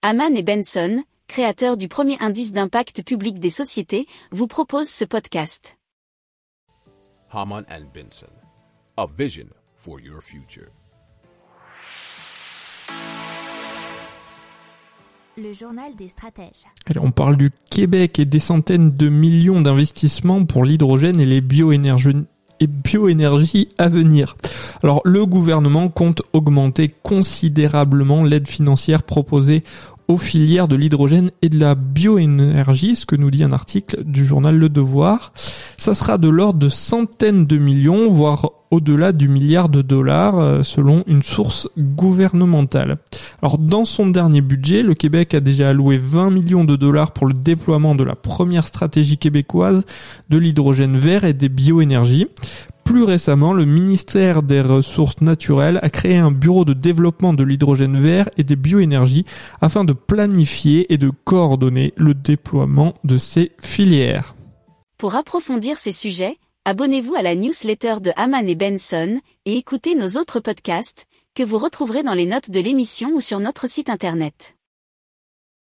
Haman et Benson, créateurs du premier indice d'impact public des sociétés, vous proposent ce podcast. Haman and Benson, a vision for your future. Le journal des stratèges. Allez, on parle du Québec et des centaines de millions d'investissements pour l'hydrogène et les bioénergies à venir. Alors le gouvernement compte augmenter considérablement l'aide financière proposée aux filières de l'hydrogène et de la bioénergie, ce que nous dit un article du journal Le Devoir. Ça sera de l'ordre de centaines de millions, voire au-delà du milliard de dollars, euh, selon une source gouvernementale. Alors dans son dernier budget, le Québec a déjà alloué 20 millions de dollars pour le déploiement de la première stratégie québécoise de l'hydrogène vert et des bioénergies. Plus récemment, le ministère des Ressources naturelles a créé un bureau de développement de l'hydrogène vert et des bioénergies afin de planifier et de coordonner le déploiement de ces filières. Pour approfondir ces sujets, abonnez-vous à la newsletter de Haman et Benson et écoutez nos autres podcasts que vous retrouverez dans les notes de l'émission ou sur notre site internet.